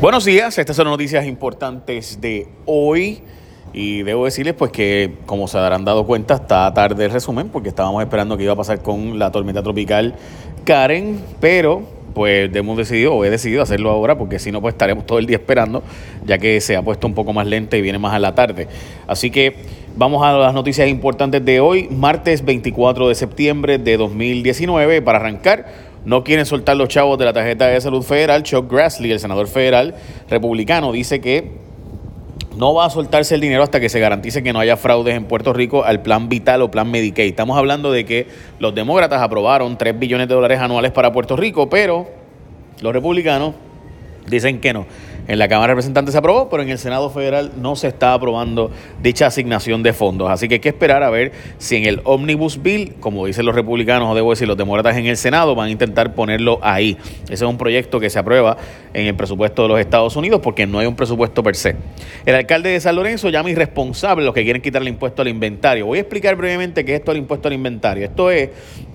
Buenos días, estas son noticias importantes de hoy y debo decirles pues que como se habrán dado cuenta está tarde el resumen porque estábamos esperando que iba a pasar con la tormenta tropical Karen, pero pues hemos decidido o he decidido hacerlo ahora porque si no pues estaremos todo el día esperando ya que se ha puesto un poco más lenta y viene más a la tarde. Así que vamos a las noticias importantes de hoy, martes 24 de septiembre de 2019 para arrancar. No quieren soltar los chavos de la tarjeta de salud federal. Chuck Grassley, el senador federal republicano, dice que no va a soltarse el dinero hasta que se garantice que no haya fraudes en Puerto Rico al plan vital o plan Medicaid. Estamos hablando de que los demócratas aprobaron 3 billones de dólares anuales para Puerto Rico, pero los republicanos dicen que no. En la Cámara de Representantes se aprobó, pero en el Senado Federal no se está aprobando dicha asignación de fondos. Así que hay que esperar a ver si en el Omnibus Bill, como dicen los republicanos, o debo decir los demócratas en el Senado, van a intentar ponerlo ahí. Ese es un proyecto que se aprueba en el presupuesto de los Estados Unidos porque no hay un presupuesto per se. El alcalde de San Lorenzo llama irresponsable los que quieren quitar el impuesto al inventario. Voy a explicar brevemente qué es esto del impuesto al inventario. Esto es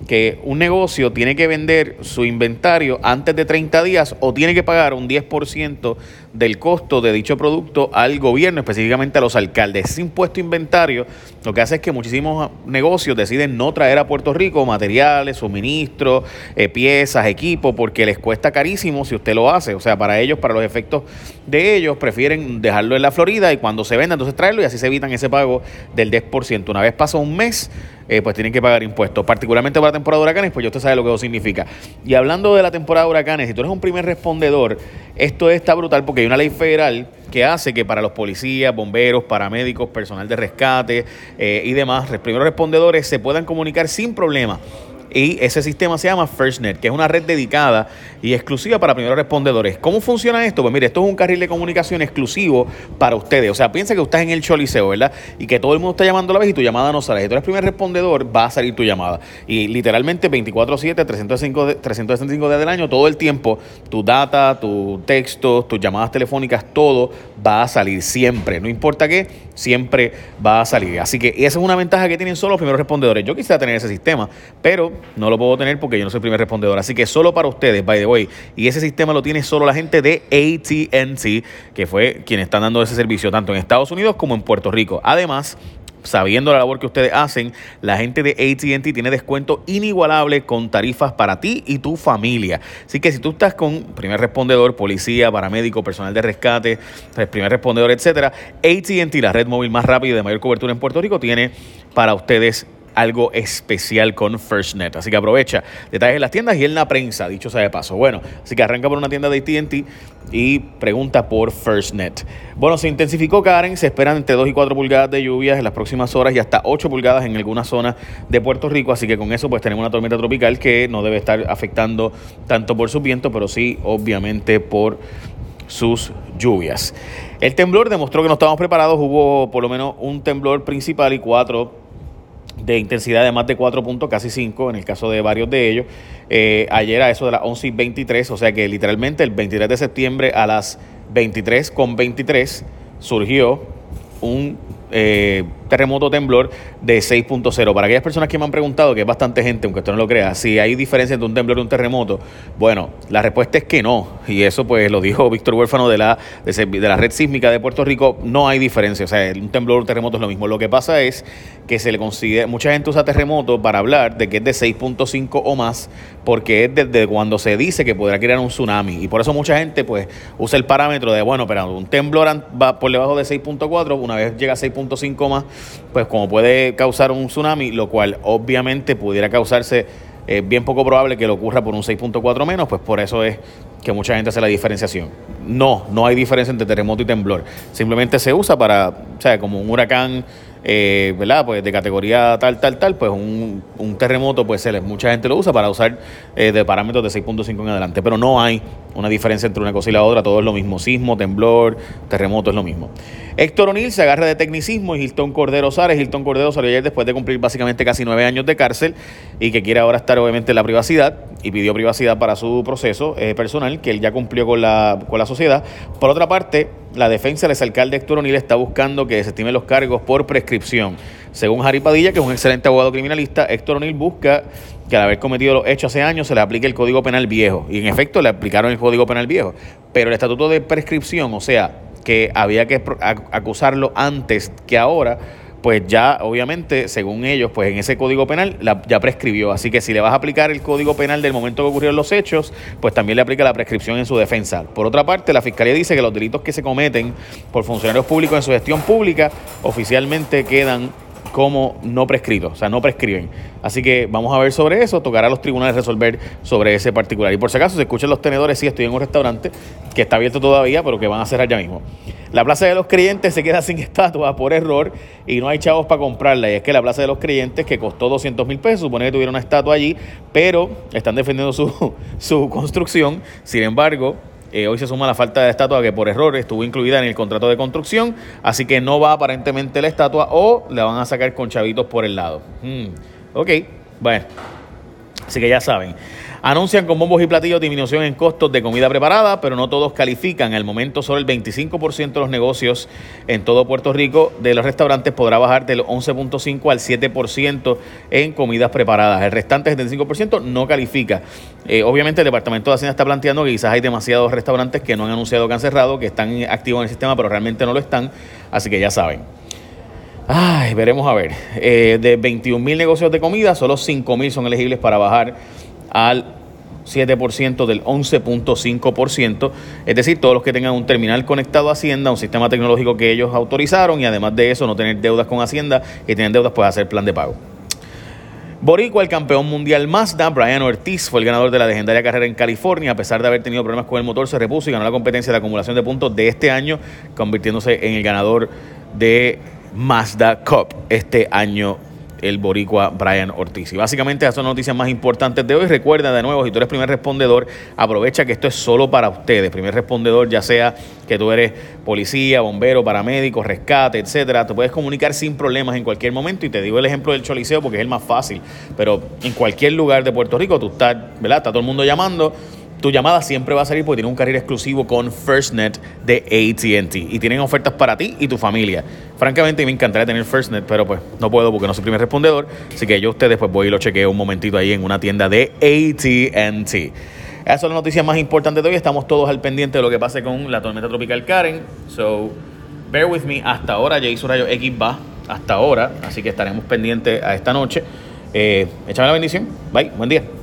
que un negocio tiene que vender su inventario antes de 30 días o tiene que pagar un 10% del costo de dicho producto al gobierno, específicamente a los alcaldes. Ese impuesto inventario lo que hace es que muchísimos negocios deciden no traer a Puerto Rico materiales, suministros, eh, piezas, equipo, porque les cuesta carísimo si usted lo hace. O sea, para ellos, para los efectos de ellos, prefieren dejarlo en la Florida y cuando se venda, entonces traerlo y así se evitan ese pago del 10%. Una vez pasa un mes, eh, pues tienen que pagar impuestos, particularmente para la temporada de huracanes, pues ya usted sabe lo que eso significa. Y hablando de la temporada de huracanes, si tú eres un primer respondedor, esto está brutal porque hay una ley federal que hace que para los policías, bomberos, paramédicos, personal de rescate eh, y demás, primeros respondedores se puedan comunicar sin problema y ese sistema se llama FirstNet, que es una red dedicada y exclusiva para primeros respondedores. ¿Cómo funciona esto? Pues mire, esto es un carril de comunicación exclusivo para ustedes. O sea, piensa que estás en el Choliseo, ¿verdad? Y que todo el mundo está llamando a la vez y tu llamada no sale. Si tú eres primer respondedor, va a salir tu llamada. Y literalmente 24-7, 365 días del año, todo el tiempo, tu data, tu texto, tus llamadas telefónicas, todo va a salir siempre. No importa qué, siempre va a salir. Así que esa es una ventaja que tienen solo los primeros respondedores. Yo quisiera tener ese sistema, pero no lo puedo tener porque yo no soy el primer respondedor. Así que solo para ustedes, by the way. Y ese sistema lo tiene solo la gente de ATT, que fue quien están dando ese servicio tanto en Estados Unidos como en Puerto Rico. Además, sabiendo la labor que ustedes hacen, la gente de ATT tiene descuento inigualable con tarifas para ti y tu familia. Así que si tú estás con primer respondedor, policía, paramédico, personal de rescate, pues, primer respondedor, etcétera, ATT, la red móvil más rápida y de mayor cobertura en Puerto Rico, tiene para ustedes algo especial con FirstNet. Así que aprovecha detalles en las tiendas y en la prensa, dicho sea de paso. Bueno, así que arranca por una tienda de ATT y pregunta por FirstNet. Bueno, se intensificó Karen, se esperan entre 2 y 4 pulgadas de lluvias en las próximas horas y hasta 8 pulgadas en algunas zonas de Puerto Rico, así que con eso pues tenemos una tormenta tropical que no debe estar afectando tanto por su viento, pero sí obviamente por sus lluvias. El temblor demostró que no estábamos preparados, hubo por lo menos un temblor principal y cuatro de intensidad de más de 4 puntos, casi 5 en el caso de varios de ellos. Eh, ayer a eso de las 11 y 23, o sea que literalmente el 23 de septiembre a las 23 con 23 surgió un eh, terremoto temblor de 6.0. Para aquellas personas que me han preguntado, que es bastante gente, aunque usted no lo crea, si hay diferencia entre un temblor y un terremoto, bueno, la respuesta es que no. Y eso pues lo dijo Víctor Huérfano de la, de, la red sísmica de Puerto Rico, no hay diferencia. O sea, un temblor o un terremoto es lo mismo. Lo que pasa es que se le considera, mucha gente usa terremoto para hablar de que es de 6.5 o más, porque es desde cuando se dice que podrá crear un tsunami. Y por eso mucha gente pues usa el parámetro de, bueno, pero un temblor va por debajo de 6.4, una vez llega a 6.5 más, pues como puede causar un tsunami, lo cual obviamente pudiera causarse, eh, bien poco probable que lo ocurra por un 6.4 menos, pues por eso es que mucha gente hace la diferenciación. No, no hay diferencia entre terremoto y temblor. Simplemente se usa para, o sea, como un huracán eh, ¿verdad? Pues de categoría tal, tal, tal, pues un, terremoto, pues mucha gente lo usa para usar eh, de parámetros de 6.5 en adelante, pero no hay una diferencia entre una cosa y la otra, todo es lo mismo, sismo, temblor, terremoto es lo mismo. Héctor O'Neill se agarra de tecnicismo y Hilton Cordero Sárez, Hilton Cordero salió ayer después de cumplir básicamente casi nueve años de cárcel y que quiere ahora estar obviamente en la privacidad, y pidió privacidad para su proceso eh, personal, que él ya cumplió con la, con la sociedad. Por otra parte, la defensa del exalcalde Héctor O'Neill está buscando que desestimen los cargos por prescripción. Según Harry Padilla, que es un excelente abogado criminalista, Héctor O'Neill busca que al haber cometido los hechos hace años se le aplique el Código Penal viejo. Y en efecto le aplicaron el Código Penal viejo. Pero el estatuto de prescripción, o sea, que había que acusarlo antes que ahora, pues ya obviamente, según ellos, pues en ese código penal ya prescribió. Así que si le vas a aplicar el código penal del momento que ocurrieron los hechos, pues también le aplica la prescripción en su defensa. Por otra parte, la Fiscalía dice que los delitos que se cometen por funcionarios públicos en su gestión pública oficialmente quedan como no prescritos, o sea, no prescriben. Así que vamos a ver sobre eso, tocará a los tribunales resolver sobre ese particular. Y por si acaso, se escuchan los tenedores, sí, estoy en un restaurante que está abierto todavía, pero que van a cerrar ya mismo. La Plaza de los Creyentes se queda sin estatua por error y no hay chavos para comprarla. Y es que la Plaza de los Creyentes, que costó 200 mil pesos, supone que tuviera una estatua allí, pero están defendiendo su, su construcción. Sin embargo, eh, hoy se suma la falta de estatua que por error estuvo incluida en el contrato de construcción, así que no va aparentemente la estatua o la van a sacar con chavitos por el lado. Hmm, ok, bueno, así que ya saben. Anuncian con bombos y platillos disminución en costos de comida preparada, pero no todos califican. Al momento, solo el 25% de los negocios en todo Puerto Rico de los restaurantes podrá bajar del 11.5 al 7% en comidas preparadas. El restante 75% no califica. Eh, obviamente, el Departamento de Hacienda está planteando que quizás hay demasiados restaurantes que no han anunciado que han cerrado, que están activos en el sistema, pero realmente no lo están. Así que ya saben. Veremos a ver. Eh, de 21 mil negocios de comida, solo 5 mil son elegibles para bajar al 7% del 11.5%, es decir, todos los que tengan un terminal conectado a Hacienda, un sistema tecnológico que ellos autorizaron y además de eso no tener deudas con Hacienda y tener deudas pues hacer plan de pago. Boricua, el campeón mundial Mazda, Brian Ortiz, fue el ganador de la legendaria carrera en California. A pesar de haber tenido problemas con el motor, se repuso y ganó la competencia de acumulación de puntos de este año, convirtiéndose en el ganador de Mazda Cup este año el boricua Brian Ortiz. Y básicamente esas son las noticias más importantes de hoy. Recuerda de nuevo, si tú eres primer respondedor, aprovecha que esto es solo para ustedes. Primer respondedor, ya sea que tú eres policía, bombero, paramédico, rescate, etcétera, te puedes comunicar sin problemas en cualquier momento. Y te digo el ejemplo del Choliseo porque es el más fácil. Pero en cualquier lugar de Puerto Rico, tú estás, ¿verdad? Está todo el mundo llamando tu llamada siempre va a salir porque tiene un carril exclusivo con FirstNet de ATT y tienen ofertas para ti y tu familia. Francamente me encantaría tener FirstNet, pero pues no puedo porque no soy primer respondedor, así que yo ustedes pues voy y lo chequeo un momentito ahí en una tienda de ATT. Esas son las noticias más importantes de hoy. Estamos todos al pendiente de lo que pase con la tormenta tropical Karen. So, bear with me. Hasta ahora, Jason Rayo X va. Hasta ahora. Así que estaremos pendientes a esta noche. Eh, échame la bendición. Bye. Buen día.